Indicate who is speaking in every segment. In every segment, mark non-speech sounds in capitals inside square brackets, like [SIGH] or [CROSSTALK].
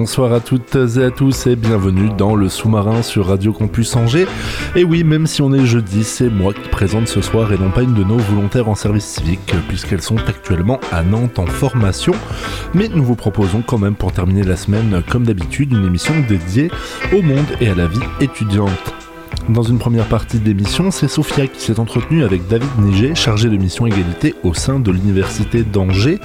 Speaker 1: Bonsoir à toutes et à tous et bienvenue dans le sous-marin sur Radio Campus Angers. Et oui, même si on est jeudi, c'est moi qui présente ce soir et non pas une de nos volontaires en service civique, puisqu'elles sont actuellement à Nantes en formation. Mais nous vous proposons quand même pour terminer la semaine, comme d'habitude, une émission dédiée au monde et à la vie étudiante. Dans une première partie d'émission, c'est Sophia qui s'est entretenue avec David Niger, chargé de mission égalité au sein de l'université d'Angers,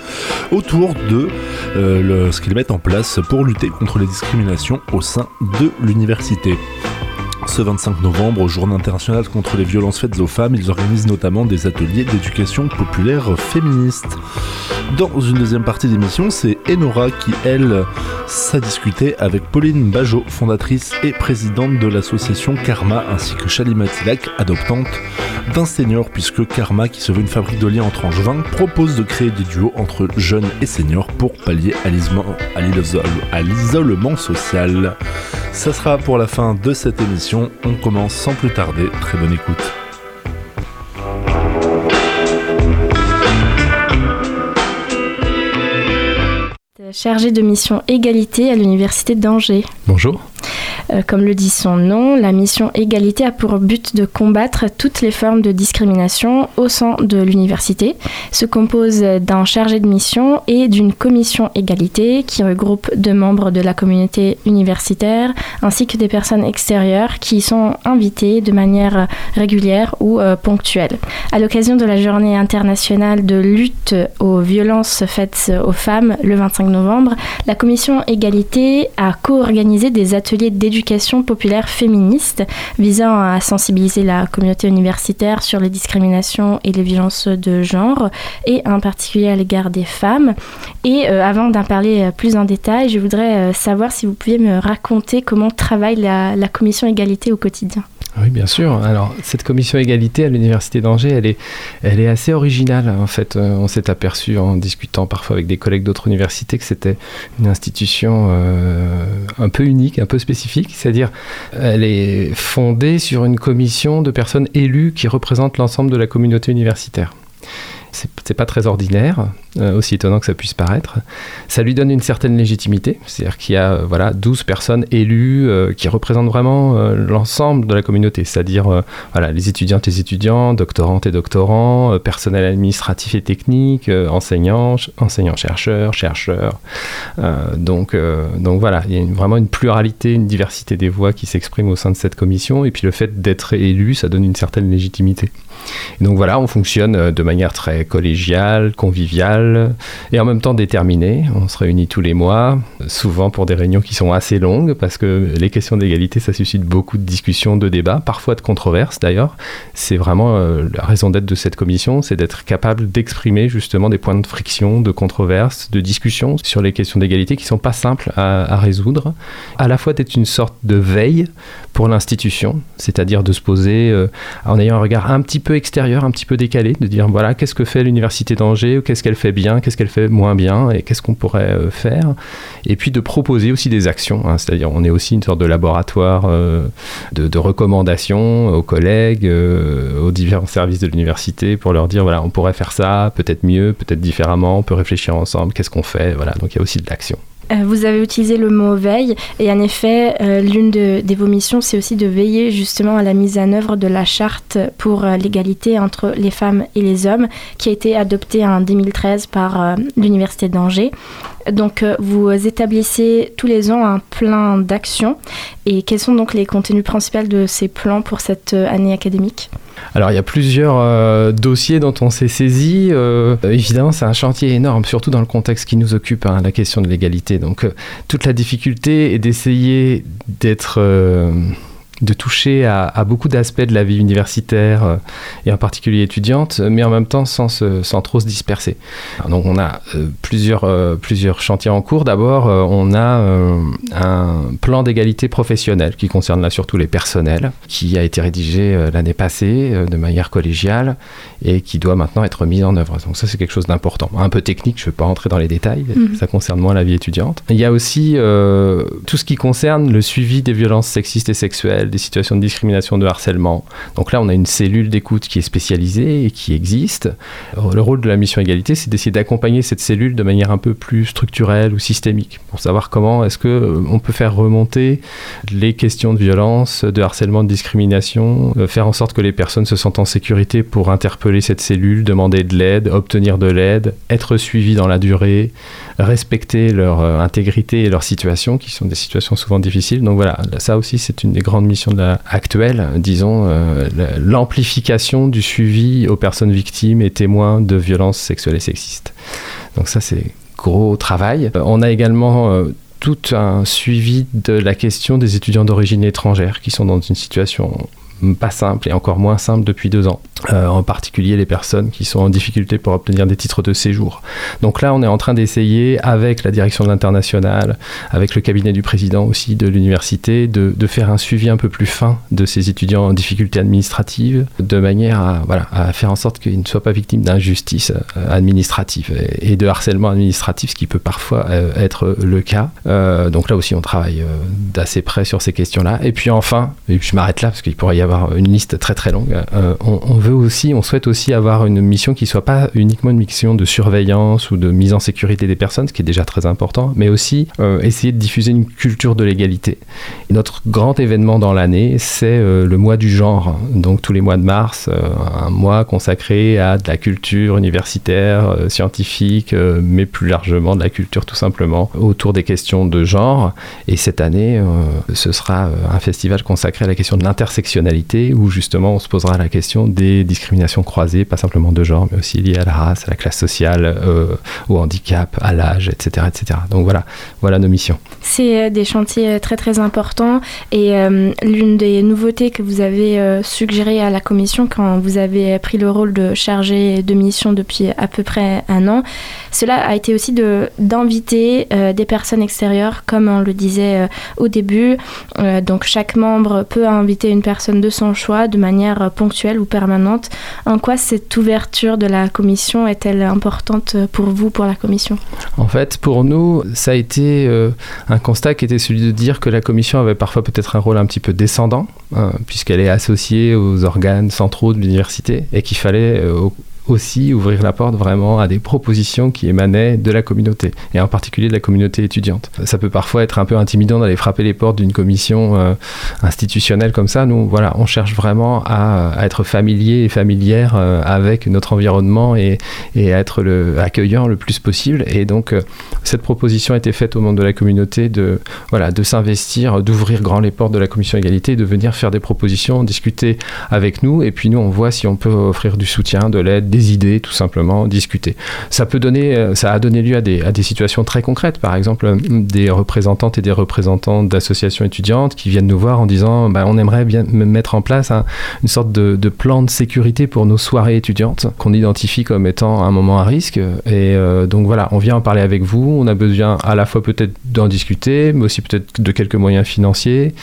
Speaker 1: autour de euh, ce qu'ils mettent en place pour lutter contre les discriminations au sein de l'université. Ce 25 novembre, journée internationale contre les violences faites aux femmes, ils organisent notamment des ateliers d'éducation populaire féministe. Dans une deuxième partie d'émission, c'est Enora qui, elle, s'est discuté avec Pauline Bajot, fondatrice et présidente de l'association Karma, ainsi que Shalima Tilak, adoptante d'un senior, puisque Karma, qui se veut une fabrique de liens entre angevins, propose de créer des duos entre jeunes et seniors pour pallier à l'isolement social. Ça sera pour la fin de cette émission. On commence sans plus tarder. Très bonne écoute.
Speaker 2: Chargé de mission égalité à l'université d'Angers.
Speaker 3: Bonjour.
Speaker 2: Euh, comme le dit son nom, la mission égalité a pour but de combattre toutes les formes de discrimination au sein de l'université. Se compose d'un chargé de mission et d'une commission égalité qui regroupe deux membres de la communauté universitaire ainsi que des personnes extérieures qui sont invitées de manière régulière ou euh, ponctuelle. À l'occasion de la journée internationale de lutte aux violences faites aux femmes le 25 novembre, la commission égalité a co-organisé des ateliers d'éducation éducation populaire féministe visant à sensibiliser la communauté universitaire sur les discriminations et les violences de genre et en particulier à l'égard des femmes. Et euh, avant d'en parler euh, plus en détail, je voudrais euh, savoir si vous pouviez me raconter comment travaille la commission égalité au quotidien.
Speaker 3: Oui, bien sûr. Alors, cette commission égalité à l'Université d'Angers, elle est, elle est assez originale. En fait, euh, on s'est aperçu en discutant parfois avec des collègues d'autres universités que c'était une institution euh, un peu unique, un peu spécifique. C'est-à-dire, elle est fondée sur une commission de personnes élues qui représentent l'ensemble de la communauté universitaire c'est pas très ordinaire, euh, aussi étonnant que ça puisse paraître. Ça lui donne une certaine légitimité, c'est-à-dire qu'il y a euh, voilà, 12 personnes élues euh, qui représentent vraiment l'ensemble de la communauté, c'est-à-dire voilà, les étudiantes et étudiants, doctorantes et doctorants, personnel administratif et technique, enseignants, enseignants-chercheurs, chercheurs. donc, donc voilà, il y a vraiment une pluralité, une diversité des voix qui s'expriment au sein de cette commission, et puis le fait d'être élu, ça donne une certaine légitimité. Donc voilà, on fonctionne de manière très collégial, convivial et en même temps déterminé. On se réunit tous les mois, souvent pour des réunions qui sont assez longues parce que les questions d'égalité, ça suscite beaucoup de discussions, de débats, parfois de controverses d'ailleurs. C'est vraiment euh, la raison d'être de cette commission, c'est d'être capable d'exprimer justement des points de friction, de controverses, de discussions sur les questions d'égalité qui sont pas simples à, résoudre. À la fois d'être une sorte de veille pour l'institution, c'est-à-dire de se poser euh, en ayant un regard un petit peu extérieur, un petit peu décalé, de dire voilà, qu'est-ce que fait l'université d'Angers, qu'est-ce qu'elle fait bien, qu'est-ce qu'elle fait moins bien, et qu'est-ce qu'on pourrait euh, faire. Et puis de proposer aussi des actions, hein. c'est-à-dire on est aussi une sorte de laboratoire euh, de, recommandations aux collègues, euh, aux différents services de l'université pour leur dire voilà, on pourrait faire ça, peut-être mieux, peut-être différemment, on peut réfléchir ensemble, qu'est-ce qu'on fait, voilà, donc il y a aussi de l'action.
Speaker 2: Euh, vous avez utilisé le mot veille et en effet, euh, l'une de, vos missions, c'est aussi de veiller justement à la mise en œuvre de la charte pour euh, l'égalité entre les femmes et les hommes qui a été adoptée en 2013 par l'Université d'Angers. Donc vous établissez tous les ans un plan d'action et quels sont donc les contenus principaux de ces plans pour cette année académique?
Speaker 3: Alors il y a plusieurs dossiers dont on s'est saisi. Évidemment, c'est un chantier énorme, surtout dans le contexte qui nous occupe, hein, la question de l'égalité. Donc euh, toute la difficulté est d'essayer d'être de toucher à, beaucoup d'aspects de la vie universitaire euh, et en particulier étudiante, mais en même temps sans, sans trop se disperser. donc on a euh, plusieurs, euh, plusieurs chantiers en cours. D'abord, on a un plan d'égalité professionnelle qui concerne là surtout les personnels, qui a été rédigé l'année passée de manière collégiale et qui doit maintenant être mis en œuvre. Donc ça c'est quelque chose d'important. Un peu technique, je ne vais pas rentrer dans les détails, mhm. ça concerne moins la vie étudiante. Il y a aussi tout ce qui concerne le suivi des violences sexistes et sexuelles des situations de discrimination, de harcèlement. Donc là, on a une cellule d'écoute qui est spécialisée et qui existe. Le rôle de la mission égalité, c'est d'essayer d'accompagner cette cellule de manière un peu plus structurelle ou systémique pour savoir comment est-ce que euh, on peut faire remonter les questions de violence, de harcèlement, de discrimination, euh, faire en sorte que les personnes se sentent en sécurité pour interpeller cette cellule, demander de l'aide, obtenir de l'aide, être suivies dans la durée, respecter leur euh, intégrité et leur situation, qui sont des situations souvent difficiles. Donc voilà, ça aussi, c'est une des grandes missions de la, actuelle, disons, euh, l'amplification du suivi aux personnes victimes et témoins de violences sexuelles et sexistes. Donc ça, c'est gros travail. Euh, on a également tout un suivi de la question des étudiants d'origine étrangère qui sont dans une situation pas simple et encore moins simple depuis deux ans. Euh, en particulier les personnes qui sont en difficulté pour obtenir des titres de séjour. Donc là, on est en train d'essayer, avec la direction de l'international, avec le cabinet du président aussi de l'université, de, faire un suivi un peu plus fin de ces étudiants en difficulté administrative, de manière à, faire en sorte qu'ils ne soient pas victimes d'injustice euh, administrative et, de harcèlement administratif, ce qui peut parfois euh, être le cas. donc là aussi, on travaille d'assez près sur ces questions-là. Et puis enfin, je m'arrête là parce qu'il pourrait y avoir une liste très très longue, on, on veut aussi, on souhaite aussi avoir une mission qui soit pas uniquement une mission de surveillance ou de mise en sécurité des personnes, ce qui est déjà très important, mais aussi euh, essayer de diffuser une culture de l'égalité. Notre grand événement dans l'année, c'est euh, le mois du genre, donc tous les mois de mars, euh, un mois consacré à de la culture universitaire, scientifique, mais plus largement de la culture tout simplement autour des questions de genre. Et cette année, ce sera un festival consacré à la question de l'intersectionnalité, où justement on se posera la question des discriminations croisées, pas simplement de genre, mais aussi liées à la race, à la classe sociale, euh, au handicap, à l'âge, etc., etc. Donc voilà, voilà nos missions.
Speaker 2: C'est euh, des chantiers euh, très très importants et l'une des nouveautés que vous avez suggéré à la commission quand vous avez pris le rôle de chargé de mission depuis à peu près un an, cela a été aussi d'inviter des personnes extérieures, comme on le disait au début. donc chaque membre peut inviter une personne de son choix de manière ponctuelle ou permanente. En quoi cette ouverture de la commission est-elle importante pour vous, pour la commission?
Speaker 3: En fait, pour nous, ça a été euh, un constat qui était celui de dire que la commission avait parfois peut-être un rôle un petit peu descendant, hein, puisqu'elle est associée aux organes centraux de l'université, et qu'il fallait euh, aussi ouvrir la porte vraiment à des propositions qui émanaient de la communauté, et en particulier de la communauté étudiante. Ça peut parfois être un peu intimidant d'aller frapper les portes d'une commission euh, institutionnelle comme ça. Nous, voilà, on cherche vraiment à, être familier et familière euh, avec notre environnement et, à être le, accueillant le plus possible. Et donc, euh, cette proposition a été faite au monde de la communauté de, voilà, de s'investir, d'ouvrir grand les portes de la commission égalité, de venir faire des propositions, discuter avec nous, et puis nous, on voit si on peut offrir du soutien, de l'aide, des idées, tout simplement, discuter. Ça peut donner, euh, ça a donné lieu à des, à des situations très concrètes, par exemple euh, des représentantes et des représentants d'associations étudiantes qui viennent nous voir en disant, bah, on aimerait bien mettre en place une sorte de, de, plan de sécurité pour nos soirées étudiantes qu'on identifie comme étant un moment à risque. Et euh, donc voilà, on vient en parler avec vous. On a besoin à la fois peut-être d'en discuter, mais aussi peut-être de quelques moyens financiers,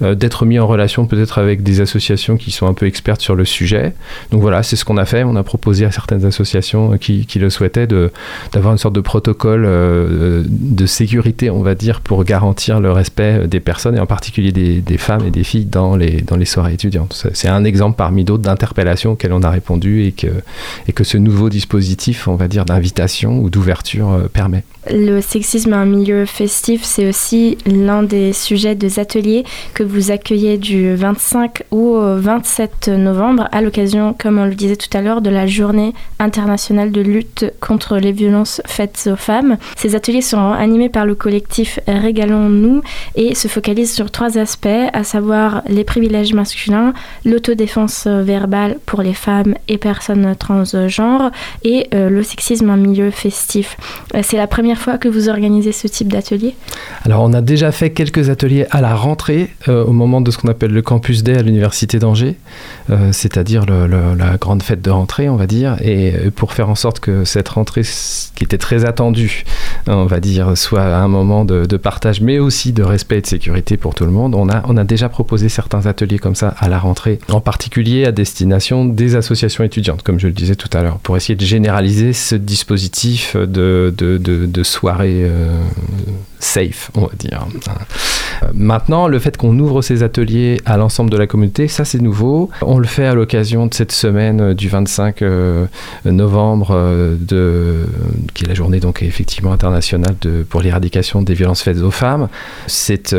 Speaker 3: d'être mis en relation peut-être avec des associations qui sont un peu expertes sur le sujet. Donc voilà, c'est ce qu'on a fait. On a proposé à certaines associations qui, le souhaitaient d'avoir une sorte de protocole euh, de sécurité, on va dire, pour garantir le respect des personnes et en particulier des, femmes et des filles dans les, dans les soirées étudiantes. C'est un exemple parmi d'autres d'interpellations auxquelles on a répondu et que, et que ce nouveau dispositif, on va dire, d'invitation ou d'ouverture euh, permet.
Speaker 2: Le sexisme en milieu festif, c'est aussi l'un des sujets des ateliers que vous accueillez du 25 au 27 novembre à l'occasion, comme on le disait tout à l'heure, de la journée internationale de lutte contre les violences faites aux femmes. Ces ateliers sont animés par le collectif Régalons-nous et se focalisent sur trois aspects, à savoir les privilèges masculins, l'autodéfense verbale pour les femmes et personnes transgenres et euh, le sexisme en milieu festif. Euh, c'est la première fois que vous organisez ce type d'atelier?
Speaker 3: Alors on a déjà fait quelques ateliers à la rentrée euh, au moment de ce qu'on appelle le campus Day à l'université d'Angers, c'est-à-dire la grande fête de rentrée on va dire, et pour faire en sorte que cette rentrée qui était très attendue, on va dire, soit un moment de, partage mais aussi de respect et de sécurité pour tout le monde, on a, on a déjà proposé certains ateliers comme ça à la rentrée, en particulier à destination des associations étudiantes, comme je le disais tout à l'heure, pour essayer de généraliser ce dispositif de, de, de, soirée euh, safe, on va dire. Maintenant, le fait qu'on ouvre ces ateliers à l'ensemble de la communauté, ça c'est nouveau. On le fait à l'occasion de cette semaine euh, du 25 euh, novembre, de, qui est la journée donc effectivement internationale de, pour l'éradication des violences faites aux femmes. C'est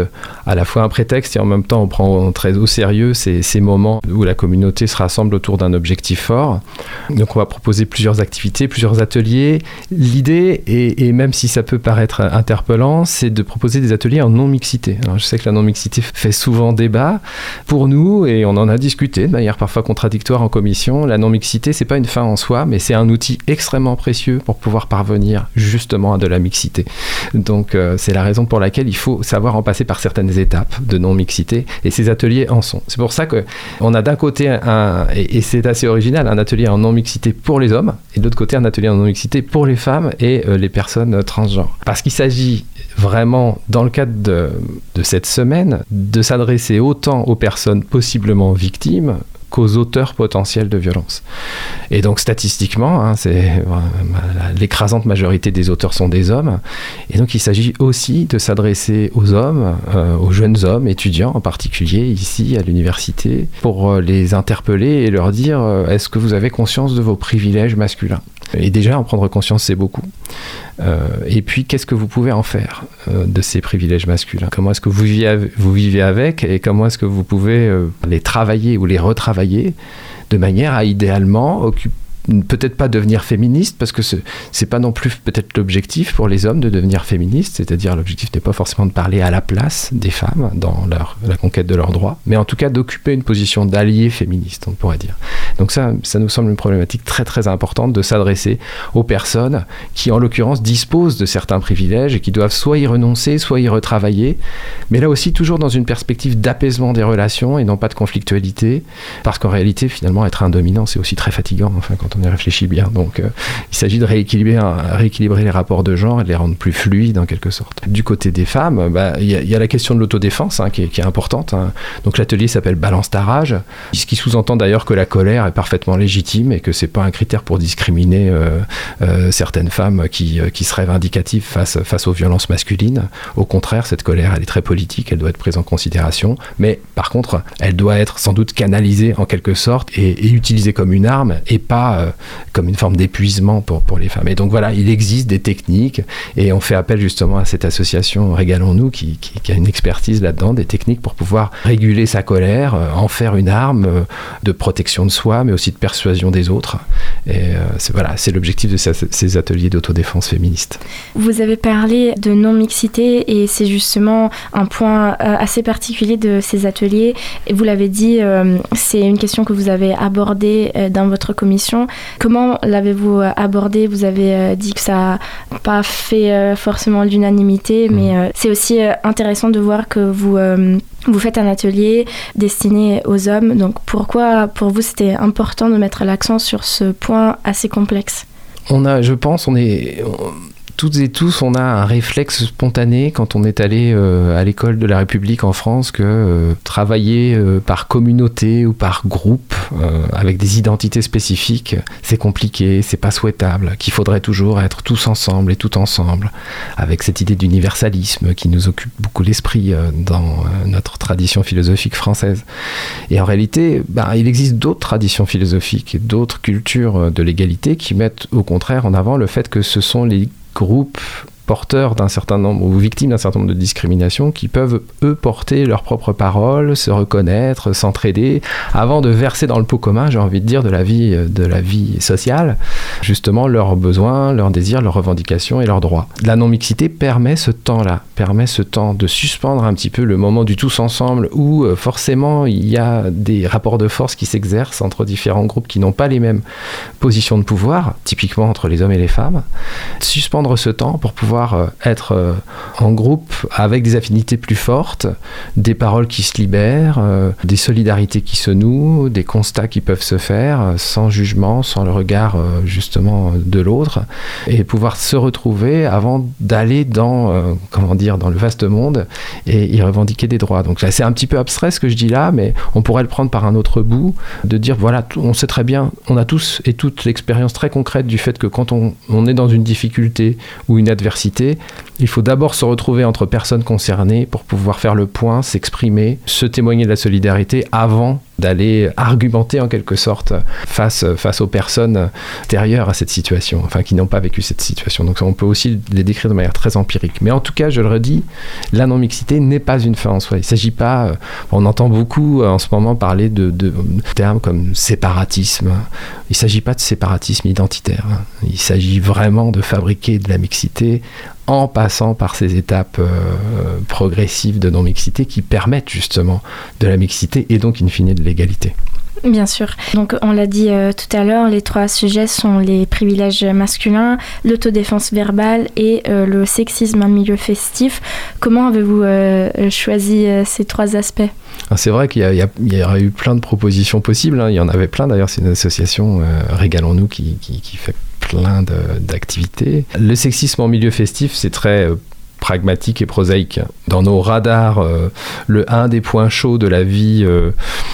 Speaker 3: à la fois un prétexte et en même temps on prend très au sérieux ces, moments où la communauté se rassemble autour d'un objectif fort. Donc on va proposer plusieurs activités, plusieurs ateliers. L'idée, et, même si ça peut paraître interpellant, c'est de proposer des ateliers en non-mixité. Je sais que la non-mixité fait souvent débat. Pour nous, et on en a discuté de manière parfois contradictoire en commission, la non-mixité, c'est pas une en soi, mais c'est un outil extrêmement précieux pour pouvoir parvenir justement à de la mixité. Donc euh, c'est la raison pour laquelle il faut savoir en passer par certaines étapes de non-mixité, et ces ateliers en sont. C'est pour ça que on a d'un côté un, et, c'est assez original, un atelier en non-mixité pour les hommes, et de l'autre côté un atelier en non-mixité pour les femmes et euh, les personnes transgenres. Parce qu'il s'agit vraiment, dans le cadre de cette semaine, de s'adresser autant aux personnes possiblement victimes qu'aux auteurs potentiels de violence. Et donc statistiquement, hein, c'est l'écrasante majorité des auteurs sont des hommes. Et donc il s'agit aussi de s'adresser aux hommes, euh, aux jeunes hommes, étudiants en particulier ici à l'université, pour euh, les interpeller et leur dire euh, est-ce que vous avez conscience de vos privilèges masculins? Et déjà, en prendre conscience, c'est beaucoup. et puis, qu'est-ce que vous pouvez en faire de ces privilèges masculins? Comment est-ce que vous vivez, avec et comment est-ce que vous pouvez les travailler ou les retravailler de manière à idéalement occuper peut-être pas devenir féministe parce que ce c'est pas non plus peut-être l'objectif pour les hommes de devenir féministe c'est-à-dire l'objectif n'est pas forcément de parler à la place des femmes dans la conquête de leurs droits mais en tout cas d'occuper une position d'allié féministe on pourrait dire. Donc ça ça nous semble une problématique très très importante de s'adresser aux personnes qui en l'occurrence disposent de certains privilèges et qui doivent soit y renoncer soit y retravailler mais là aussi toujours dans une perspective d'apaisement des relations et non pas de conflictualité parce qu'en réalité finalement être un dominant c'est aussi très fatigant enfin quand on y réfléchit bien. Donc euh, il s'agit de rééquilibrer, rééquilibrer les rapports de genre et de les rendre plus fluides en quelque sorte. Du côté des femmes, bah, il y, a la question de l'autodéfense hein, qui, est importante. Hein. Donc l'atelier s'appelle Balance ta rage, ce qui sous-entend d'ailleurs que la colère est parfaitement légitime et que c'est pas un critère pour discriminer euh, euh, certaines femmes qui, qui seraient vindicatives face, face aux violences masculines. Au contraire, cette colère, elle est très politique, elle doit être prise en considération, mais par contre, elle doit être sans doute canalisée en quelque sorte et, utilisée comme une arme et pas comme une forme d'épuisement pour, pour les femmes. Et donc voilà, il existe des techniques et on fait appel justement à cette association Régalons-nous qui, qui, a une expertise là-dedans, des techniques pour pouvoir réguler sa colère, euh, en faire une arme euh, de protection de soi, mais aussi de persuasion des autres. Et c'est voilà, c'est l'objectif de ces, ateliers d'autodéfense féministe.
Speaker 2: Vous avez parlé de non-mixité et c'est justement un point assez particulier de ces ateliers. Et vous l'avez dit, c'est une question que vous avez abordée dans votre commission. Comment l'avez-vous euh, abordé? Vous avez euh, dit que ça n'a pas fait euh, forcément l'unanimité, mmh. mais c'est aussi intéressant de voir que vous, vous faites un atelier destiné aux hommes. Donc pourquoi pour vous c'était important de mettre l'accent sur ce point assez complexe?
Speaker 3: On a, je pense, on est, toutes et tous, on a un réflexe spontané quand on est allé euh, à l'école de la République en France que euh, travailler euh, par communauté ou par groupe avec des identités spécifiques, c'est compliqué, c'est pas souhaitable, qu'il faudrait toujours être tous ensemble et tout ensemble, avec cette idée d'universalisme qui nous occupe beaucoup l'esprit dans notre tradition philosophique française. Et en réalité, bah, il existe d'autres traditions philosophiques et d'autres cultures de l'égalité qui mettent au contraire en avant le fait que ce sont les groupes porteurs d'un certain nombre ou victimes d'un certain nombre de discriminations qui peuvent eux porter leurs propres paroles, se reconnaître, s'entraider avant de verser dans le pot commun, j'ai envie de dire de la vie de la vie sociale, justement leurs besoins, leurs désirs, leurs revendications et leurs droits. La non-mixité permet ce temps-là, permet ce temps de suspendre un petit peu le moment du tous ensemble où euh, forcément il y a des rapports de force qui s'exercent entre différents groupes qui n'ont pas les mêmes positions de pouvoir, typiquement entre les hommes et les femmes. Suspendre ce temps pour pouvoir euh, être euh, en groupe avec des affinités plus fortes, des paroles qui se libèrent, euh, des solidarités qui se nouent, des constats qui peuvent se faire sans jugement, sans le regard justement de l'autre, et pouvoir se retrouver avant d'aller dans, comment dire, dans le vaste monde et y revendiquer des droits. Donc c'est un petit peu abstrait ce que je dis là, mais on pourrait le prendre par un autre bout, de dire voilà, on sait très bien, on a tous et toutes l'expérience très concrète du fait que quand on, on est dans une difficulté ou une adversité, il faut d'abord se retrouver entre personnes concernées pour pouvoir faire le point, s'exprimer, se témoigner de la solidarité avant d'aller argumenter en quelque sorte face, face aux personnes extérieures à cette situation, enfin qui n'ont pas vécu cette situation. Donc on peut aussi les décrire de manière très empirique. Mais en tout cas, je le redis, la non-mixité n'est pas une fin en soi. Il ne s'agit pas, euh, on entend beaucoup euh, en ce moment parler de, de termes comme séparatisme. Il ne s'agit pas de séparatisme identitaire. Il s'agit vraiment de fabriquer de la mixité en passant par ces étapes euh, progressives de non-mixité qui permettent justement de la mixité et donc in fine de l'égalité.
Speaker 2: Bien sûr. Donc on l'a dit euh, tout à l'heure, les trois sujets sont les privilèges masculins, l'autodéfense verbale et euh, le sexisme en milieu festif. Comment avez-vous choisi ces trois aspects?
Speaker 3: C'est vrai qu'il y, y, aurait eu plein de propositions possibles. Hein. Il y en avait plein d'ailleurs. C'est une association, Régalons-nous, qui, qui, qui, fait plein d'activités. Le sexisme en milieu festif, c'est très euh, pragmatique et prosaïque. Dans nos radars, euh, le un des points chauds de la vie euh,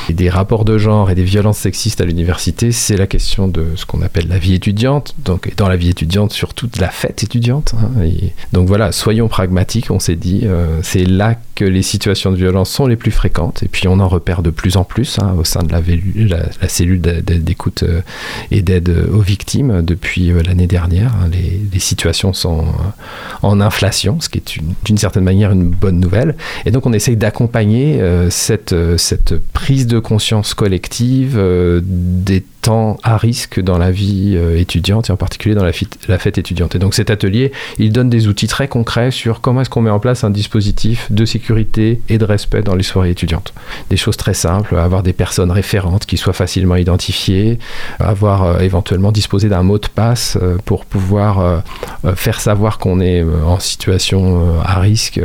Speaker 3: et des rapports de genre et des violences sexistes à l'université, c'est la question de ce qu'on appelle la vie étudiante. Donc, dans la vie étudiante, surtout de la fête étudiante. Hein, et donc voilà, soyons pragmatiques, on s'est dit, euh, c'est là que les situations de violence sont les plus fréquentes. Et puis on en repère de plus en plus hein, au sein de la, cellule d'écoute et d'aide aux victimes depuis l'année dernière. Hein. les, les, situations sont en inflation, ce qui d'une certaine manière une bonne nouvelle. Et donc on essaye d'accompagner euh, cette, euh, cette prise de conscience collective euh, des temps à risque dans la vie euh, étudiante et en particulier dans la, fête étudiante. Et donc cet atelier, il donne des outils très concrets sur comment est-ce qu'on met en place un dispositif de sécurité et de respect dans les soirées étudiantes. Des choses très simples, avoir des personnes référentes qui soient facilement identifiées, avoir euh, éventuellement disposé d'un mot de passe euh, pour pouvoir faire savoir qu'on est en situation à risque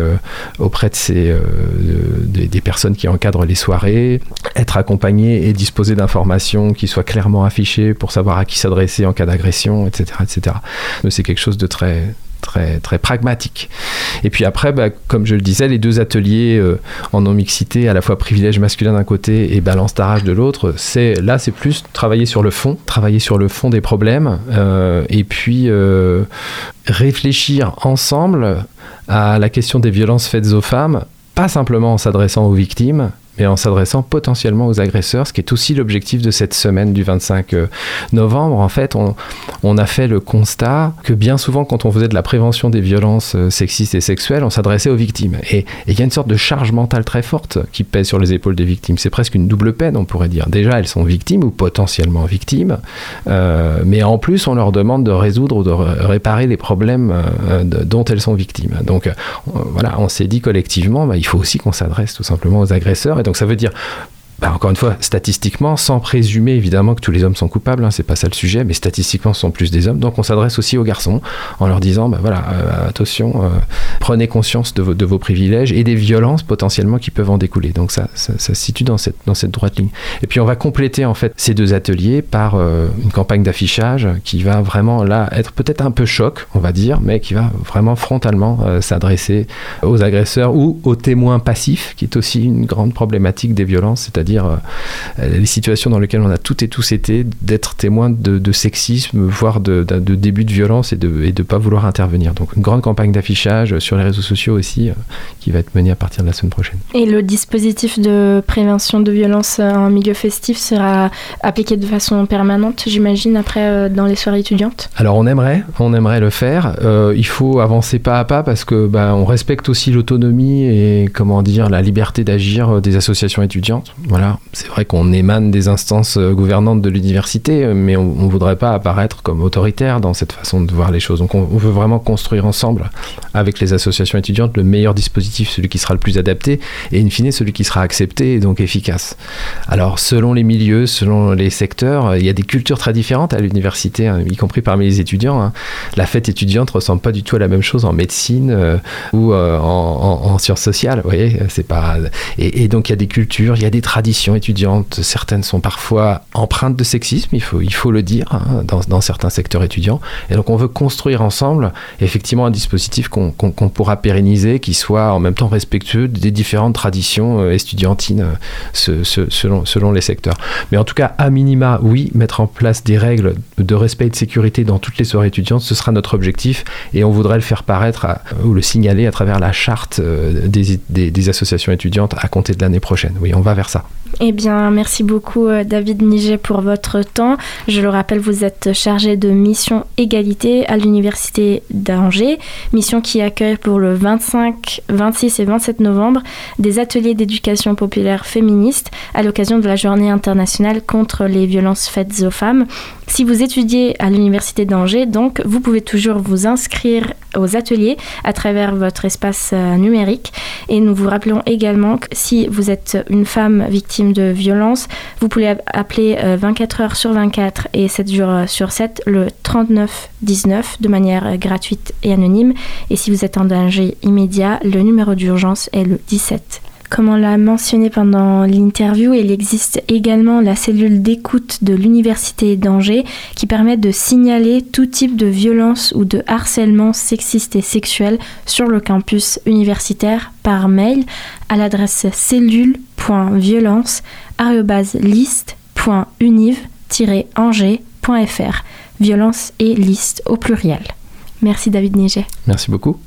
Speaker 3: auprès de ces, des, personnes qui encadrent les soirées, être accompagné et disposer d'informations qui soient claires affiché pour savoir à qui s'adresser en cas d'agression, etc. etc. C'est quelque chose de très, très, très pragmatique. Et puis après, bah, comme je le disais, les deux ateliers euh, en non-mixité, à la fois privilège masculin d'un côté et balance d'arrache de l'autre, c'est là, c'est plus travailler sur le fond, travailler sur le fond des problèmes, euh, et puis euh, réfléchir ensemble à la question des violences faites aux femmes, pas simplement en s'adressant aux victimes, mais en s'adressant potentiellement aux agresseurs, ce qui est aussi l'objectif de cette semaine du 25 euh, novembre. En fait, on, a fait le constat que bien souvent, quand on faisait de la prévention des violences euh, sexistes et sexuelles, on s'adressait aux victimes. Et il y a une sorte de charge mentale très forte qui pèse sur les épaules des victimes. C'est presque une double peine, on pourrait dire. Déjà, elles sont victimes ou potentiellement victimes, euh, mais en plus, on leur demande de résoudre ou de réparer les problèmes dont elles sont victimes. Donc voilà, on s'est dit collectivement, bah, il faut aussi qu'on s'adresse tout simplement aux agresseurs donc ça veut dire bah, encore une fois, statistiquement, sans présumer évidemment que tous les hommes sont coupables, hein, c'est pas ça le sujet, mais statistiquement, ce sont plus des hommes. Donc on s'adresse aussi aux garçons en leur disant, bah, voilà, euh, attention, euh, prenez conscience de vos, de vos, privilèges et des violences potentiellement qui peuvent en découler. Donc ça, ça, se situe dans cette, dans cette droite ligne. Et puis on va compléter en fait ces deux ateliers par euh, une campagne d'affichage qui va vraiment là être peut-être un peu choc, on va dire, mais qui va vraiment frontalement s'adresser aux agresseurs ou aux témoins passifs, qui est aussi une grande problématique des violences, c'est-à-dire dire, les situations dans lesquelles on a toutes et tous été, d'être témoin de, sexisme, voire de, début de violence et de ne pas vouloir intervenir. Donc une grande campagne d'affichage sur les réseaux sociaux aussi qui va être menée à partir de la semaine prochaine.
Speaker 2: Et le dispositif de prévention de violence en milieu festif sera appliqué de façon permanente, j'imagine, après dans les soirées étudiantes?
Speaker 3: Alors on aimerait, on aimerait le faire. il faut avancer pas à pas parce que bah, on respecte aussi l'autonomie et comment dire la liberté d'agir des associations étudiantes. Voilà, c'est vrai qu'on émane des instances gouvernantes de l'université, mais on, ne voudrait pas apparaître comme autoritaire dans cette façon de voir les choses. Donc on, veut vraiment construire ensemble avec les associations étudiantes le meilleur dispositif, celui qui sera le plus adapté et in fine celui qui sera accepté et donc efficace. Alors selon les milieux, selon les secteurs, il y a des cultures très différentes à l'université, hein, y compris parmi les étudiants. Hein. La fête étudiante ressemble pas du tout à la même chose en médecine euh, ou euh, en, sciences sociales. Vous voyez, c'est pas. Et, donc il y a des cultures, il y a des traditions étudiantes. Certaines sont parfois empreintes de sexisme, il faut, il faut le dire, hein, dans, certains secteurs étudiants. Et donc on veut construire ensemble effectivement un dispositif qu'on pourra pérenniser, qui soit en même temps respectueux des différentes traditions euh, estudiantines selon, selon les secteurs. Mais en tout cas, à minima, oui, mettre en place des règles de respect et de sécurité dans toutes les soirées étudiantes, ce sera notre objectif et on voudrait le faire paraître ou le signaler à travers la charte euh, des, associations étudiantes à compter de l'année prochaine. Oui, on va vers ça.
Speaker 2: Eh bien, merci beaucoup euh, David Niger pour votre temps. Je le rappelle, vous êtes chargé de mission égalité à l'Université d'Angers, mission qui accueille pour le 25, 26 et 27 novembre des ateliers d'éducation populaire féministe à l'occasion de la journée internationale contre les violences faites aux femmes. Si vous étudiez à l'Université d'Angers, donc, vous pouvez toujours vous inscrire aux ateliers à travers votre espace euh, numérique. Et nous vous rappelons également que si vous êtes une femme victime de violence, vous pouvez appeler 24 euh, heures sur 24 et 7 jours euh, sur 7 le 39 19 de manière gratuite et anonyme. Et si vous êtes en danger immédiat, le numéro d'urgence est le 17 comme on l'a mentionné pendant l'interview, il existe également la cellule d'écoute de l'Université d'Angers qui permet de signaler tout type de violence ou de harcèlement sexiste et sexuel sur le campus universitaire par mail à l'adresse cellule.violence.list.univ-angers.fr. Violence et liste au pluriel. Merci David Niger.
Speaker 3: Merci beaucoup.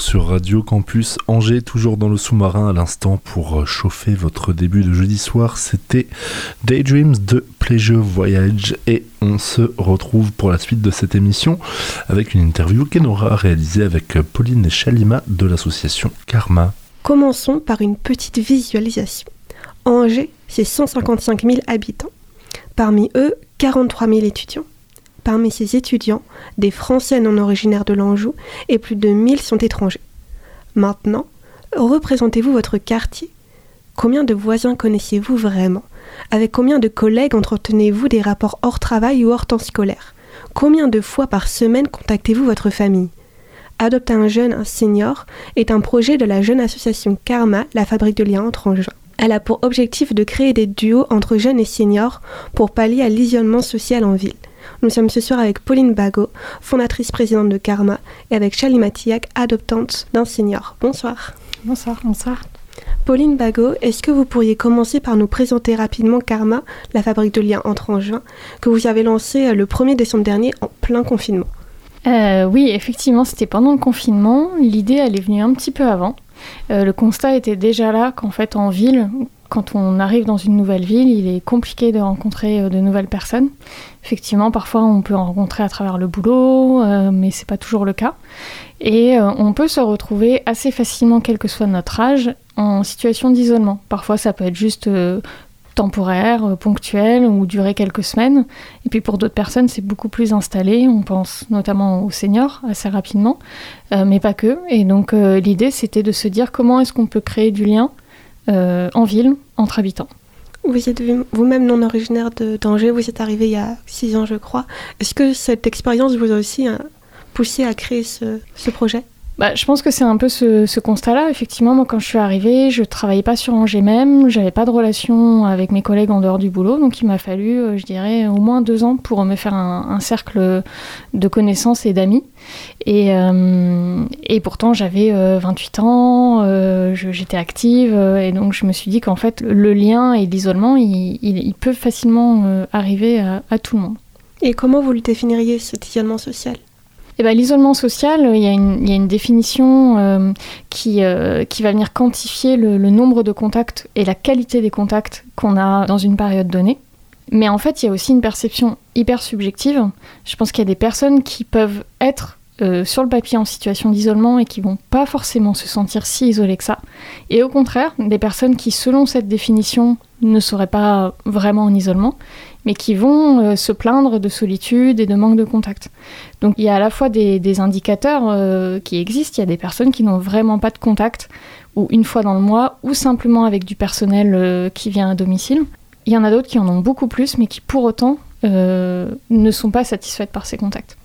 Speaker 1: Sur Radio Campus Angers, toujours dans le sous-marin à l'instant pour euh, chauffer votre début de jeudi soir. C'était Daydreams de Pleasure Voyage et on se retrouve pour la suite de cette émission avec une interview qu'elle aura réalisée avec Pauline et Chalima de l'association Karma.
Speaker 4: Commençons par une petite visualisation. Angers, c'est 155 000 habitants. Parmi eux, 43 000 étudiants. Parmi ces étudiants, des Français non originaires de l'Anjou et plus de 1000 sont étrangers. Maintenant, représentez-vous votre quartier. Combien de voisins connaissez-vous vraiment? Avec combien de collègues entretenez-vous des rapports hors travail ou hors temps scolaire? Combien de fois par semaine contactez-vous votre famille? Adopte un jeune, un senior est un projet de la jeune association Karma, la fabrique de liens entre Angers. Elle a pour objectif de créer des duos entre jeunes et seniors pour pallier à l'isolement social en ville. Nous sommes ce soir avec Pauline Bagot, fondatrice présidente de Karma, et avec Chali Matillac, adoptante d'un senior. Bonsoir.
Speaker 5: Bonsoir. Bonsoir.
Speaker 4: Pauline Bagot, est-ce que vous pourriez commencer par nous présenter rapidement Karma, la fabrique de liens entre Angers, que vous avez lancé euh, le 1er décembre dernier en plein confinement?
Speaker 5: Euh, Oui, effectivement, c'était pendant le confinement. L'idée, elle est venue un petit peu avant. Euh, le constat était déjà là qu'en fait, en ville, quand on arrive dans une nouvelle ville, il est compliqué de rencontrer euh, de nouvelles personnes. Effectivement, parfois on peut en rencontrer à travers le boulot, euh, mais c'est pas toujours le cas. Et euh, on peut se retrouver assez facilement, quel que soit notre âge, en situation d'isolement. Parfois, ça peut être juste temporaire, ponctuel ou durer quelques semaines. Et puis pour d'autres personnes, c'est beaucoup plus installé. On pense notamment aux seniors assez rapidement, mais pas que. Et donc l'idée, c'était de se dire comment est-ce qu'on peut créer du lien euh, en ville entre habitants.
Speaker 4: Vous êtes vous-même non originaire d'Angers, vous êtes arrivé il y a six ans je crois. Est-ce que cette expérience vous a aussi euh, poussé à créer ce projet?
Speaker 5: Bah, je pense que c'est un peu ce, constat-là. Effectivement, moi, quand je suis arrivée, je travaillais pas sur Angers même, j'avais pas de relation avec mes collègues en dehors du boulot, donc il m'a fallu, euh, je dirais, au moins deux ans pour me faire un, cercle de connaissances et d'amis. Et, euh, pourtant, j'avais 28 euh, ans, j'étais active, et donc je me suis dit qu'en fait, le lien et l'isolement, il, il, facilement arriver à tout le monde.
Speaker 4: Et comment vous le définiriez, cet isolement social?
Speaker 5: Eh ben, L'isolement social, il y, a une, définition euh, qui, euh, qui va venir quantifier le, nombre de contacts et la qualité des contacts qu'on a dans une période donnée. Mais en fait, il y a aussi une perception hyper subjective. Je pense qu'il y a des personnes qui peuvent être euh, sur le papier en situation d'isolement et qui vont pas forcément se sentir si isolées que ça. Et au contraire, des personnes qui, selon cette définition, ne seraient pas vraiment en isolement, mais qui vont euh, se plaindre de solitude et de manque de contact. Donc il y a à la fois des, indicateurs euh, qui existent, il y a des personnes qui n'ont vraiment pas de contact, ou une fois dans le mois, ou simplement avec du personnel qui vient à domicile. Il y en a d'autres qui en ont beaucoup plus, mais qui pour autant ne sont pas satisfaites par ces contacts.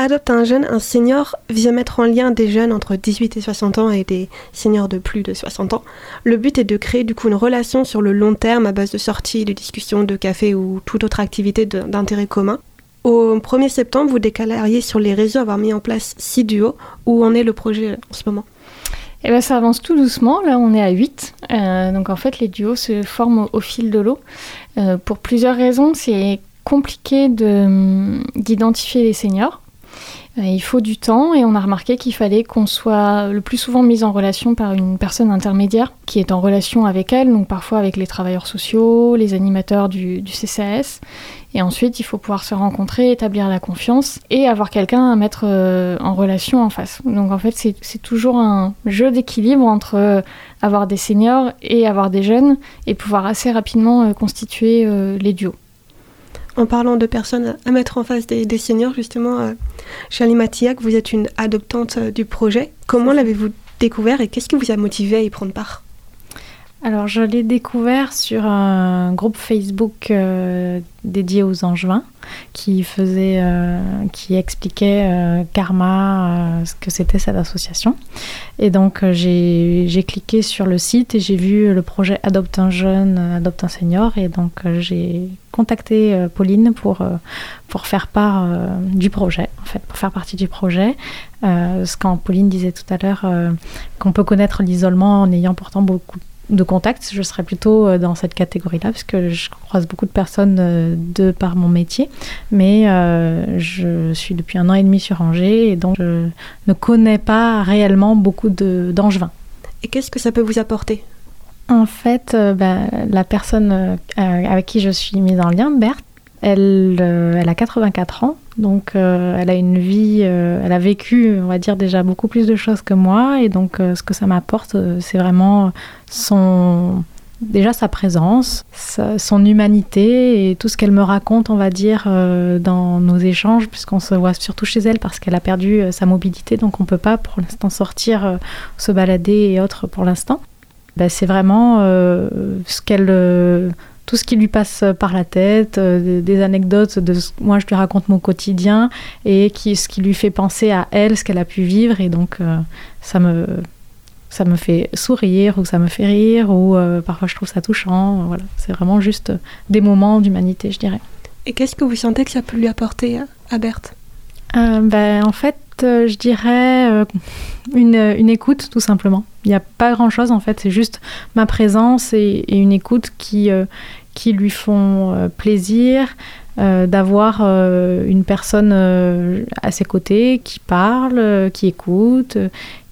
Speaker 4: Adopte un jeune, un senior à mettre en lien des jeunes entre 18 et 60 ans et des seniors de plus de 60 ans. Le but est de créer du coup une relation sur le long terme à base de sorties, de discussions, de café ou toute autre activité d'intérêt commun. Au 1er septembre, vous déclariez sur les réseaux avoir mis en place 6 duos. Où en est le projet en ce moment?
Speaker 5: Eh ben, ça avance tout doucement. Là, on est à 8. Euh, donc, en fait, les duos se forment au, fil de l'eau. Euh, pour plusieurs raisons, c'est compliqué d'identifier les seniors. Euh, il faut du temps et on a remarqué qu'il fallait qu'on soit le plus souvent mis en relation par une personne intermédiaire qui est en relation avec elle, donc parfois avec les travailleurs sociaux, les animateurs du, CCAS. Et ensuite, il faut pouvoir se rencontrer, établir la confiance et avoir quelqu'un à mettre euh, en relation en face. Donc en fait, c'est toujours un jeu d'équilibre entre euh, avoir des seniors et avoir des jeunes et pouvoir assez rapidement constituer les duos
Speaker 4: en parlant de personnes à mettre en face des, seniors, justement, euh, Charlie Matillac, vous êtes une adoptante euh, du projet. Comment l'avez-vous découvert et qu'est-ce qui vous a motivé à y prendre part?
Speaker 6: Alors, je l'ai découvert sur un groupe Facebook euh, dédié aux Angevins qui faisait, euh, qui expliquait euh, Karma, ce que c'était cette association. Et donc, j'ai cliqué sur le site et j'ai vu le projet Adopte un jeune, Adopte un senior. Et donc, j'ai contacté Pauline pour, pour faire part du projet, en fait, pour faire partie du projet. ce quand Pauline disait tout à l'heure qu'on peut connaître l'isolement en ayant pourtant beaucoup de contact, je serais plutôt dans cette catégorie-là, parce que je croise beaucoup de personnes de par mon métier. Mais je suis depuis un an et demi sur Angers, et donc je ne connais pas réellement beaucoup d'angevins.
Speaker 4: et qu'est-ce que ça peut vous apporter?
Speaker 6: En fait, ben, la personne avec qui je suis mise en lien, Berthe, elle, elle a 84 ans, donc euh, elle a une vie, euh, elle a vécu, on va dire déjà beaucoup plus de choses que moi, et donc euh, ce que ça m'apporte, c'est vraiment son, déjà sa présence, son humanité et tout ce qu'elle me raconte, on va dire, dans nos échanges, puisqu'on se voit surtout chez elle parce qu'elle a perdu sa mobilité, donc on peut pas pour l'instant sortir, se balader et autres pour l'instant. Ben, c'est vraiment ce qu'elle tout ce qui lui passe par la tête, euh, des, anecdotes de moi je lui raconte mon quotidien et qui, ce qui lui fait penser à elle, ce qu'elle a pu vivre et donc euh, ça me ça me fait sourire ou ça me fait rire ou euh, parfois je trouve ça touchant. Voilà, c'est vraiment juste des moments d'humanité, je dirais.
Speaker 4: Et qu'est-ce que vous sentez que ça peut lui apporter à Berthe
Speaker 6: ben, En fait, je dirais une, une, écoute tout simplement. Il n'y a pas grand-chose en fait, c'est juste ma présence et, une écoute qui, qui lui font euh, plaisir, euh, d'avoir euh, une personne à ses côtés qui parle, qui écoute,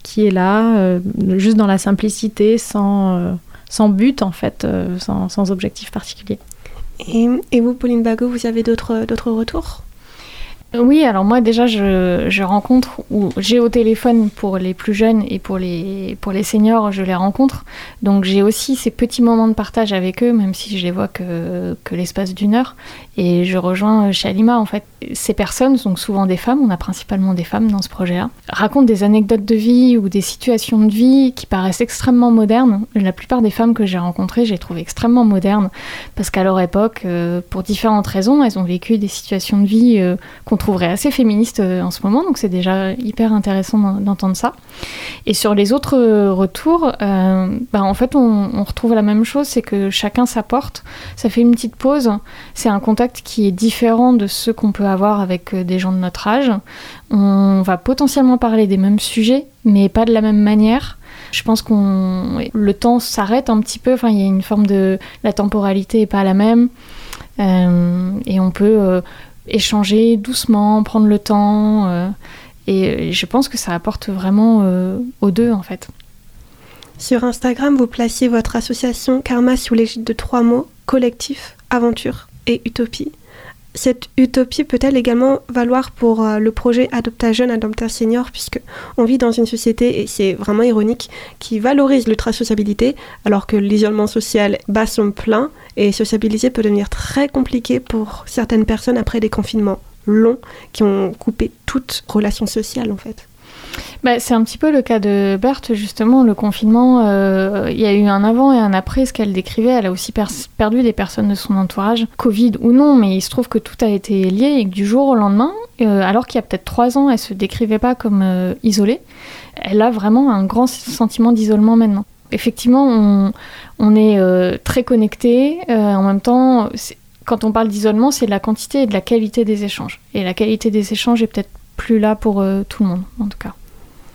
Speaker 6: qui est là, juste dans la simplicité, sans, sans but en fait, sans, sans, objectif particulier.
Speaker 4: Et, et vous, Pauline Bagot, vous avez d'autres retours?
Speaker 5: Oui, alors moi déjà je, rencontre ou j'ai au téléphone pour les plus jeunes et pour les pour les seniors, je les rencontre. Donc j'ai aussi ces petits moments de partage avec eux, même si je les vois que, que l'espace d'une heure. Et je rejoins chez Alima en fait. Ces personnes sont souvent des femmes, on a principalement des femmes dans ce projet-là, racontent des anecdotes de vie ou des situations de vie qui paraissent extrêmement modernes. La plupart des femmes que j'ai rencontrées, j'ai trouvé extrêmement modernes parce qu'à leur époque, euh, pour différentes raisons, elles ont vécu des situations de vie euh, qu'on trouverait assez féministes euh, en ce moment. Donc c'est déjà hyper intéressant d'entendre ça. Et sur les autres retours, bah, en fait, on, retrouve la même chose, c'est que chacun s'apporte. Ça fait une petite pause. C'est un contact qui est différent de ce qu'on peut avoir avec euh, des gens de notre âge. On va potentiellement parler des mêmes sujets, mais pas de la même manière. Je pense qu'on le temps s'arrête un petit peu. Enfin, il y a une forme de la temporalité est pas la même, euh, et on peut euh, échanger doucement, prendre le temps. et je pense que ça apporte vraiment aux deux en fait.
Speaker 4: Sur Instagram, vous placiez votre association Karma sous l'égide de trois mots collectif, aventure et utopie. Cette utopie peut-elle également valoir pour euh, le projet Adopta Jeune, Adopta Senior, puisque on vit dans une société, et c'est vraiment ironique, qui valorise l'ultra-sociabilité, alors que l'isolement social bat son plein, et sociabiliser peut devenir très compliqué pour certaines personnes après des confinements longs qui ont coupé toute relation sociale en fait.
Speaker 5: Bah, c'est un petit peu le cas de Berthe, justement. Le confinement, euh, il y a eu un avant et un après. Ce qu'elle décrivait, elle a aussi perdu des personnes de son entourage, Covid ou non, mais il se trouve que tout a été lié et que du jour au lendemain, euh, alors qu'il y a peut-être trois ans, elle se décrivait pas comme euh, isolée, elle a vraiment un grand sentiment d'isolement maintenant. Effectivement, on, est très connecté. en même temps, quand on parle d'isolement, c'est de la quantité et de la qualité des échanges. Et la qualité des échanges est peut-être plus là pour tout le monde, en tout cas.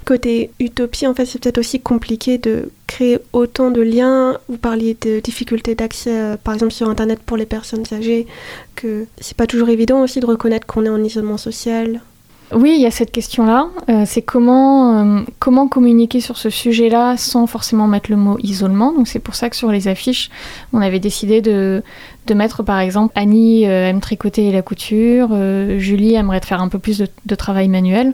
Speaker 4: Côté utopie, en fait, c'est peut-être aussi compliqué de créer autant de liens. Vous parliez de difficultés d'accès, euh, par exemple, sur Internet pour les personnes âgées, que c'est pas toujours évident aussi de reconnaître qu'on est en isolement social.
Speaker 5: Oui, il y a cette question-là. Euh, c'est comment, euh, comment communiquer sur ce sujet-là sans forcément mettre le mot isolement. Donc c'est pour ça que sur les affiches, on avait décidé de, mettre par exemple Annie aime tricoter la couture, Julie aimerait faire un peu plus de travail manuel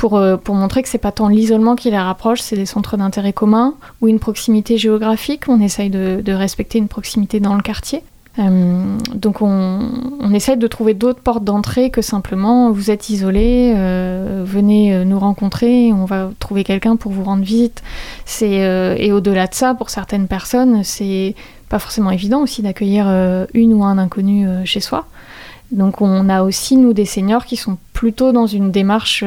Speaker 5: pour, euh, pour montrer que c'est pas tant l'isolement qui les rapproche, c'est des centres d'intérêt communs ou une proximité géographique. On essaye de, respecter une proximité dans le quartier. Euh, donc on, on, essaye de trouver d'autres portes d'entrée que simplement vous êtes isolé, euh, venez nous rencontrer, on va trouver quelqu'un pour vous rendre visite. C'est et au-delà de ça, pour certaines personnes, c'est pas forcément évident aussi d'accueillir une ou un inconnu chez soi. Donc on a aussi nous des seniors qui sont plutôt dans une démarche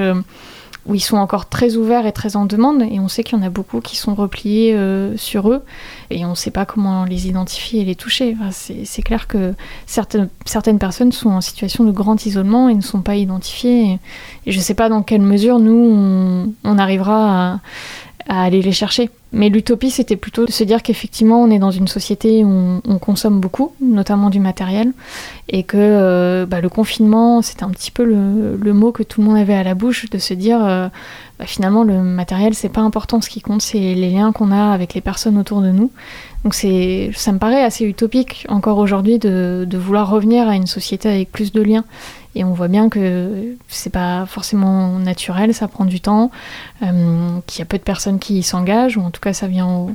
Speaker 5: où ils sont encore très ouverts et très en demande, et on sait qu'il y en a beaucoup qui sont repliés euh, sur eux, et on ne sait pas comment les identifier et les toucher. c'est clair que certaines, certaines personnes sont en situation de grand isolement et ne sont pas identifiées, et, je ne sais pas dans quelle mesure nous, on, arrivera à aller les chercher. Mais l'utopie, c'était plutôt de se dire qu'effectivement, on est dans une société où on, consomme beaucoup, notamment du matériel, et que euh, bah, le confinement, c'était un petit peu le, mot que tout le monde avait à la bouche, de se dire euh, bah, finalement, le matériel, c'est pas important. Ce qui compte, c'est les liens qu'on a avec les personnes autour de nous. Donc c'est, ça me paraît assez utopique encore aujourd'hui de vouloir revenir à une société avec plus de liens. Et on voit bien que c'est pas forcément naturel, ça prend du temps, euh, qu'il y a peu de personnes qui s'engagent, ou en tout cas ça vient au,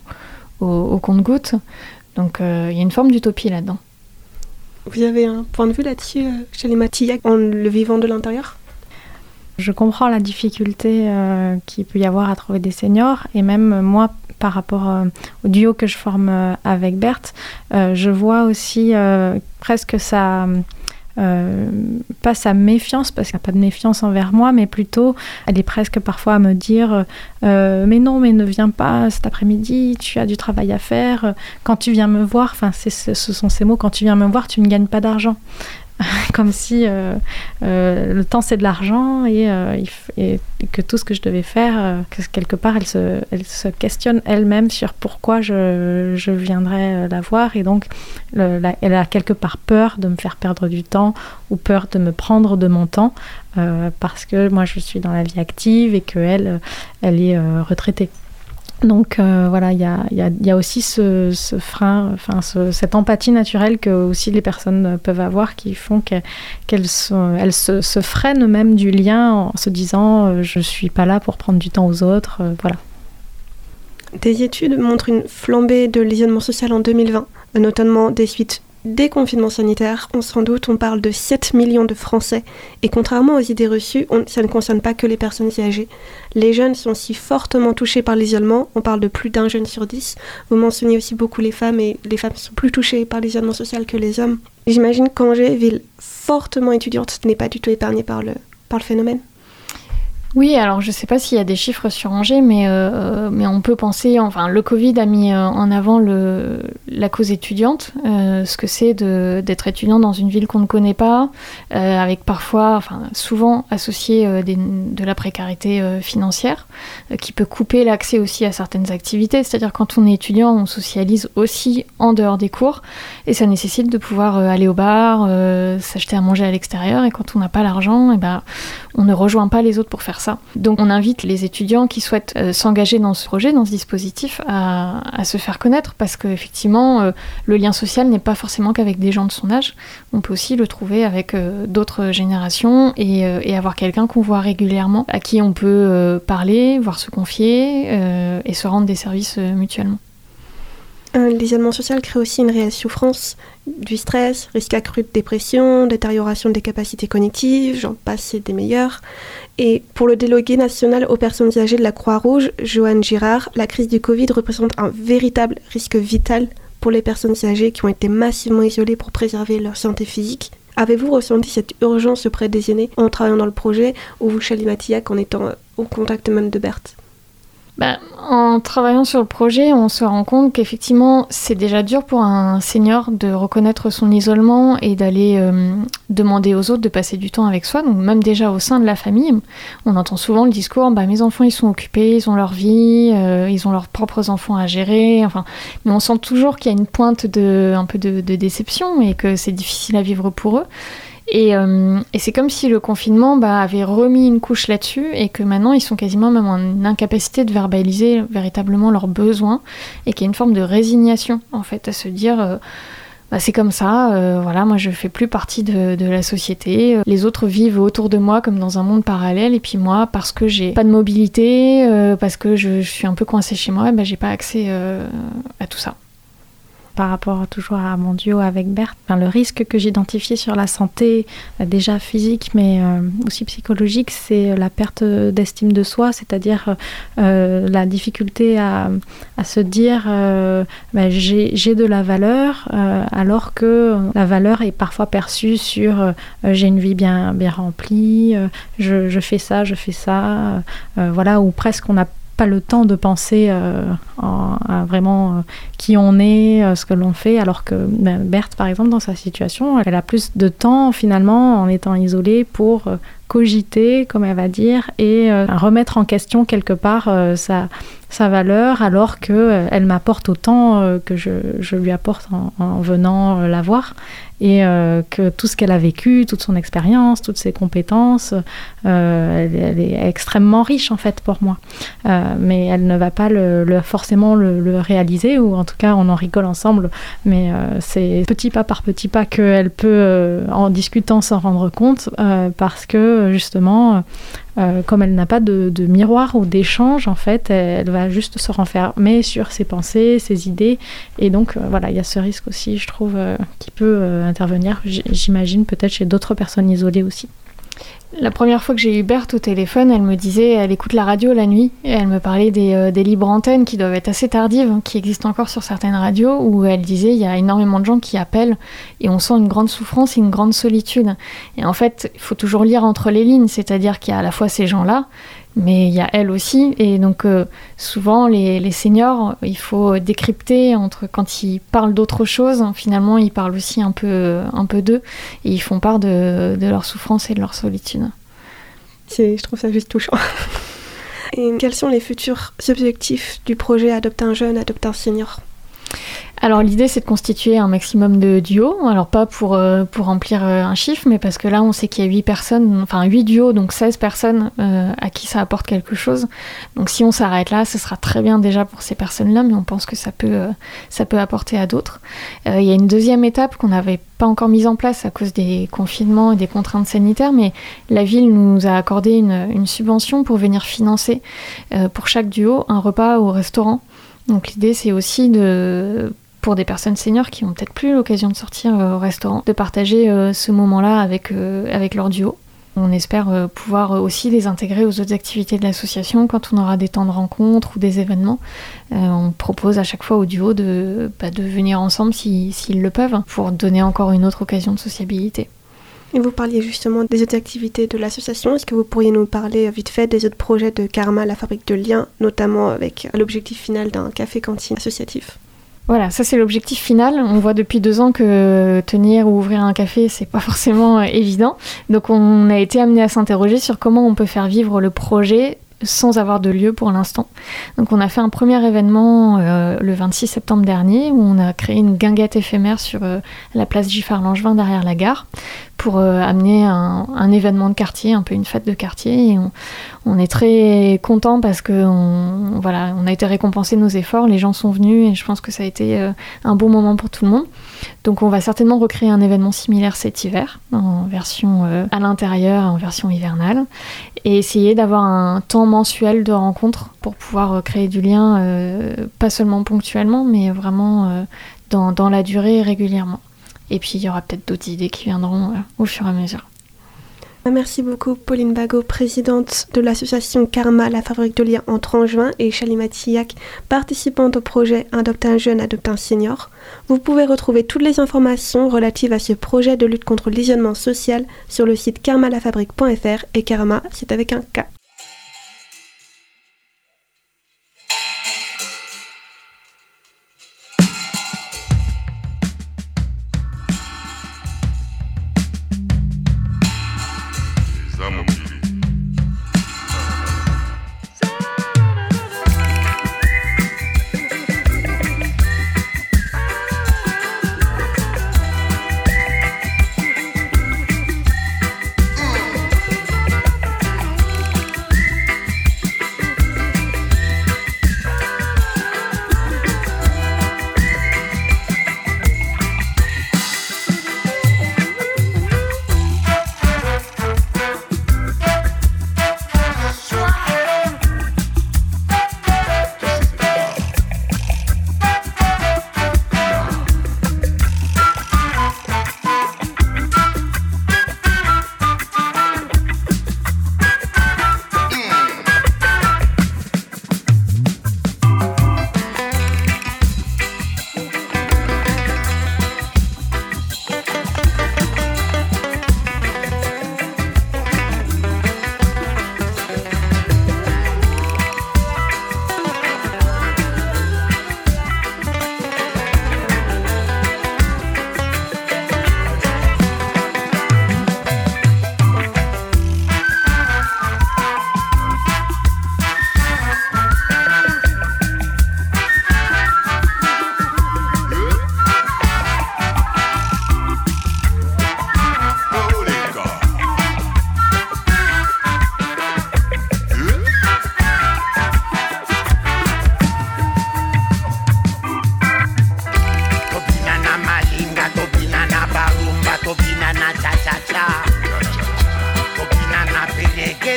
Speaker 5: au, compte-goutte. Donc euh, il y a une forme d'utopie là-dedans.
Speaker 4: Vous avez un point de vue là-dessus euh, chez les Matillac en le vivant de l'intérieur?
Speaker 6: Je comprends la difficulté euh, qu'il peut y avoir à trouver des seniors, et même moi, par rapport au duo que je forme avec Berthe, je vois aussi presque ça euh, pas sa méfiance, parce qu'elle n'a pas de méfiance envers moi, mais plutôt elle est presque parfois à me dire euh, Mais non, mais ne viens pas cet après-midi, tu as du travail à faire. Quand tu viens me voir, enfin, ce sont ces mots, quand tu viens me voir, tu ne gagnes pas d'argent. [LAUGHS] comme si euh, euh, le temps c'est de l'argent et, euh, et, que tout ce que je devais faire, que quelque part elle se, elle se questionne elle-même sur pourquoi je, je viendrais la voir et donc elle a quelque part peur de me faire perdre du temps ou peur de me prendre de mon temps parce que moi je suis dans la vie active et qu'elle elle est retraitée. Donc euh, voilà, il y a, aussi ce, frein, enfin ce, cette empathie naturelle que aussi les personnes peuvent avoir qui font qu'elles elles se, se, freinent même du lien en se disant euh, je suis pas là pour prendre du temps aux autres, euh, voilà.
Speaker 4: Des études montrent une flambée de l'isolement social en 2020, notamment des suites des confinements sanitaires, on s'en doute, on parle de 7 millions de Français. Et contrairement aux idées reçues, ça ne concerne pas que les personnes âgées. Les jeunes sont si fortement touchés par l'isolement, on parle de plus d'un jeune sur dix. Vous mentionnez aussi beaucoup les femmes, et les femmes sont plus touchées par l'isolement social que les hommes. J'imagine qu'Angers, ville fortement étudiante, n'est pas du tout épargnée par le, par le phénomène.
Speaker 5: Oui, alors je ne sais pas s'il y a des chiffres sur Angers, mais, euh, mais on peut penser, enfin le Covid a mis euh, en avant le, la cause étudiante, euh, ce que c'est d'être étudiant dans une ville qu'on ne connaît pas, avec parfois, enfin souvent associé de la précarité financière, qui peut couper l'accès aussi à certaines activités, c'est-à-dire quand on est étudiant, on socialise aussi en dehors des cours, et ça nécessite de pouvoir aller au bar, s'acheter à manger à l'extérieur, et quand on n'a pas l'argent, eh ben, on ne rejoint pas les autres pour faire Donc on invite les étudiants qui souhaitent euh, s'engager dans ce projet, dans ce dispositif, à, se faire connaître parce qu'effectivement, euh, le lien social n'est pas forcément qu'avec des gens de son âge. On peut aussi le trouver avec euh, d'autres générations et, et avoir quelqu'un qu'on voit régulièrement, à qui on peut parler, voir se confier et se rendre des services mutuellement.
Speaker 4: L'isolement social crée aussi une réelle souffrance, du stress, risque accru de dépression, détérioration des capacités cognitives, j'en passe, des meilleurs. Et pour le délégué national aux personnes âgées de la Croix-Rouge, Joanne Girard, la crise du Covid représente un véritable risque vital pour les personnes âgées qui ont été massivement isolées pour préserver leur santé physique. Avez-vous ressenti cette urgence auprès des aînés en travaillant dans le projet ou vous, Charlie Matillac, en étant au contact même de Berthe?
Speaker 5: Bah, en travaillant sur le projet, on se rend compte qu'effectivement, c'est déjà dur pour un senior de reconnaître son isolement et d'aller euh, demander aux autres de passer du temps avec soi. Donc même déjà au sein de la famille, on entend souvent le discours bah, mes enfants ils sont occupés, ils ont leur vie, euh, ils ont leurs propres enfants à gérer. Enfin, mais on sent toujours qu'il y a une pointe de un peu de déception et que c'est difficile à vivre pour eux. Euh, et, c'est comme si le confinement bah, avait remis une couche là-dessus et que maintenant ils sont quasiment même en incapacité de verbaliser véritablement leurs besoins et qu'il y a une forme de résignation en fait à se dire euh, bah, c'est comme ça, euh, voilà, moi je fais plus partie de, la société. Les autres vivent autour de moi comme dans un monde parallèle, et puis moi, parce que j'ai pas de mobilité, parce que je, suis un peu coincée chez moi, bah, j'ai pas accès à tout ça
Speaker 6: par rapport toujours à mon duo avec Berthe, le risque que j'identifiais sur la santé, euh, déjà physique mais euh, aussi psychologique, c'est la perte d'estime de soi, c'est-à-dire euh, la difficulté à, se dire bah, j'ai de la valeur alors que la valeur est parfois perçue sur j'ai une vie bien, bien remplie, je, je, fais ça, je fais ça, voilà, ou presque on a pas le temps de penser euh, à vraiment euh, qui on est, euh, ce que l'on fait, alors que ben, Berthe, par exemple, dans sa situation, elle a plus de temps finalement en étant isolée pour cogiter, comme elle va dire, et remettre en question quelque part sa, sa valeur alors qu'elle elle m'apporte autant que je, je, lui apporte en, en venant la voir et euh, que tout ce qu'elle a vécu, toute son expérience, toutes ses compétences, euh, elle, est extrêmement riche en fait pour moi. Euh, mais elle ne va pas le, forcément le, réaliser, ou en tout cas on en rigole ensemble, mais c'est petit pas par petit pas qu'elle peut en discutant s'en rendre compte, parce que justement euh, comme elle n'a pas de, miroir ou d'échange, en fait, elle, va juste se renfermer sur ses pensées, ses idées. Et donc, euh, voilà, il y a ce risque aussi, je trouve, euh, qui peut intervenir, j'imagine, peut-être chez d'autres personnes isolées aussi.
Speaker 5: La première fois que j'ai eu Berthe au téléphone, elle me disait elle écoute la radio la nuit et elle me parlait des, euh, des libres antennes qui doivent être assez tardives, qui existent encore sur certaines radios, où elle disait il y a énormément de gens qui appellent et on sent une grande souffrance une grande solitude. Et en fait, il faut toujours lire entre les lignes, c'est-à-dire qu'il y a à la fois ces gens-là, mais il y a elle aussi. Et donc, euh, souvent, les, seniors, il faut décrypter entre quand ils parlent d'autre chose, finalement, ils parlent aussi un peu, un peu d'eux et ils font part de, de leur souffrance et de leur solitude.
Speaker 4: Je trouve ça juste touchant. [LAUGHS] et quels sont les futurs objectifs du projet Adopte un jeune, Adopte un senior?
Speaker 5: Alors l'idée c'est de constituer un maximum de duos, alors pas pour, euh, remplir euh, un chiffre, mais parce que là on sait qu'il y a 8 personnes, enfin 8 duos, donc 16 personnes euh, à qui ça apporte quelque chose. Donc si on s'arrête là, ce sera très bien déjà pour ces personnes-là, mais on pense que ça peut, apporter à d'autres. Il y a une deuxième étape qu'on n'avait pas encore mise en place à cause des confinements et des contraintes sanitaires, mais la ville nous a accordé une subvention pour venir financer pour chaque duo un repas au restaurant. Donc l'idée c'est aussi de pour des personnes seniors qui ont peut-être plus l'occasion de sortir euh, au restaurant, de partager euh, ce moment-là avec, euh, avec leur duo. On espère pouvoir aussi les intégrer aux autres activités de l'association quand on aura des temps de rencontre ou des événements. on propose à chaque fois au duo de, bah, de venir ensemble s'ils le peuvent pour donner encore une autre occasion de sociabilité.
Speaker 4: Et vous parliez justement des autres activités de l'association. Est-ce que vous pourriez nous parler vite fait des autres projets de Karma, la fabrique de liens, notamment avec l'objectif final d'un café-cantine associatif?
Speaker 5: Voilà, ça c'est l'objectif final. On voit depuis deux ans que tenir ou ouvrir un café, c'est pas [LAUGHS] forcément euh, évident. Donc on a été amené à s'interroger sur comment on peut faire vivre le projet sans avoir de lieu pour l'instant. Donc on a fait un premier événement euh, le 26 septembre dernier où on a créé une guinguette éphémère sur euh, la place Giffard-Langevin derrière la gare pour euh, amener un, un, événement de quartier, un peu une fête de quartier. Et on, on est très content parce que on, voilà, on a été récompensé de nos efforts, les gens sont venus et je pense que ça a été euh, un bon moment pour tout le monde. Donc on va certainement recréer un événement similaire cet hiver, en version euh, à l'intérieur, en version hivernale, et essayer d'avoir un temps mensuel de rencontre pour pouvoir créer du lien, pas seulement ponctuellement, mais vraiment dans, la durée régulièrement. Et puis il y aura peut-être d'autres idées qui viendront euh, au fur et à mesure.
Speaker 4: Merci beaucoup Pauline Bagot, présidente de l'association Karma, la fabrique de liens entre Angevin, et Chalima Tillac, participante au projet Adopte un jeune, adopte un senior. Vous pouvez retrouver toutes les informations relatives à ce projet de lutte contre l'isolement social sur le site karmalafabrique.fr et Karma, c'est avec un K.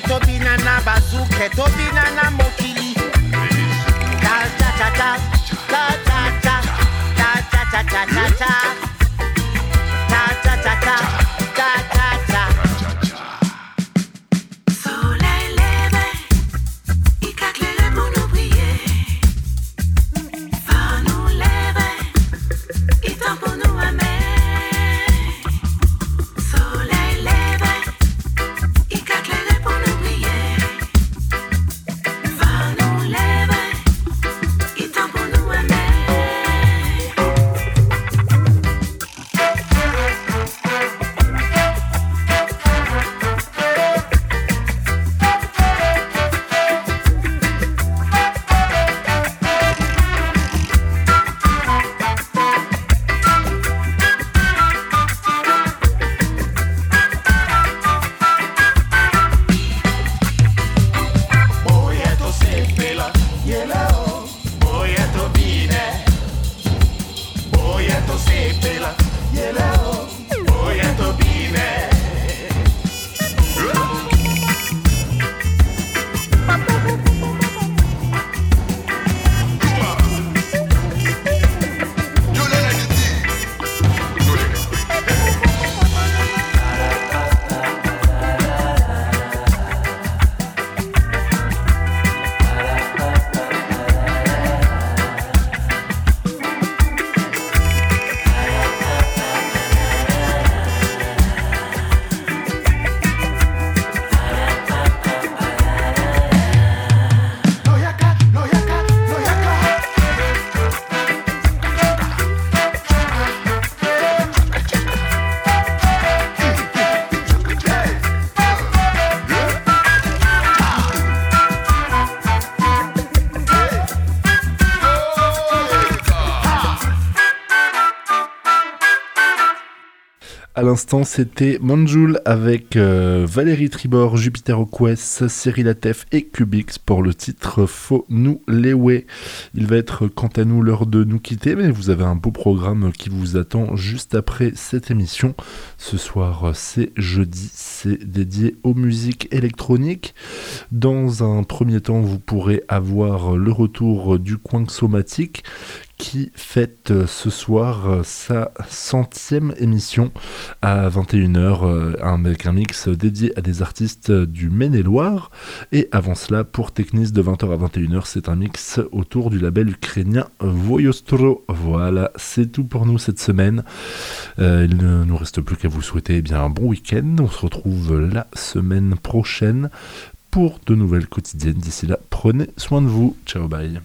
Speaker 7: Keto binana basu, keto binana mokili. Ta ta ta ta, ta ta ta, ta ta ta ta ta ta, ta ta ta ta.
Speaker 1: À l'instant, c'était Manjul avec euh, Valérie Tribord, Jupiter Quest, Cyril Atef et Cubix pour le titre Faut nous lewe. Il va être quant à nous l'heure de nous quitter, mais vous avez un beau programme qui vous attend juste après cette émission. Ce soir, c'est jeudi, c'est dédié aux musiques électroniques. Dans un premier temps, vous pourrez avoir le retour du coin somatique qui fête euh, ce soir euh, sa centième émission à 21h euh, avec un mix dédié à des artistes du Maine-et-Loire. Et avant cela, pour Technis de 20h à 21h, c'est un mix autour du label ukrainien Voyostro. Voilà, c'est tout pour nous cette semaine. il ne nous reste plus qu'à vous souhaiter eh bien, un bon week-end. On se retrouve la semaine prochaine pour de nouvelles quotidiennes. D'ici là, prenez soin de vous. Ciao, bye.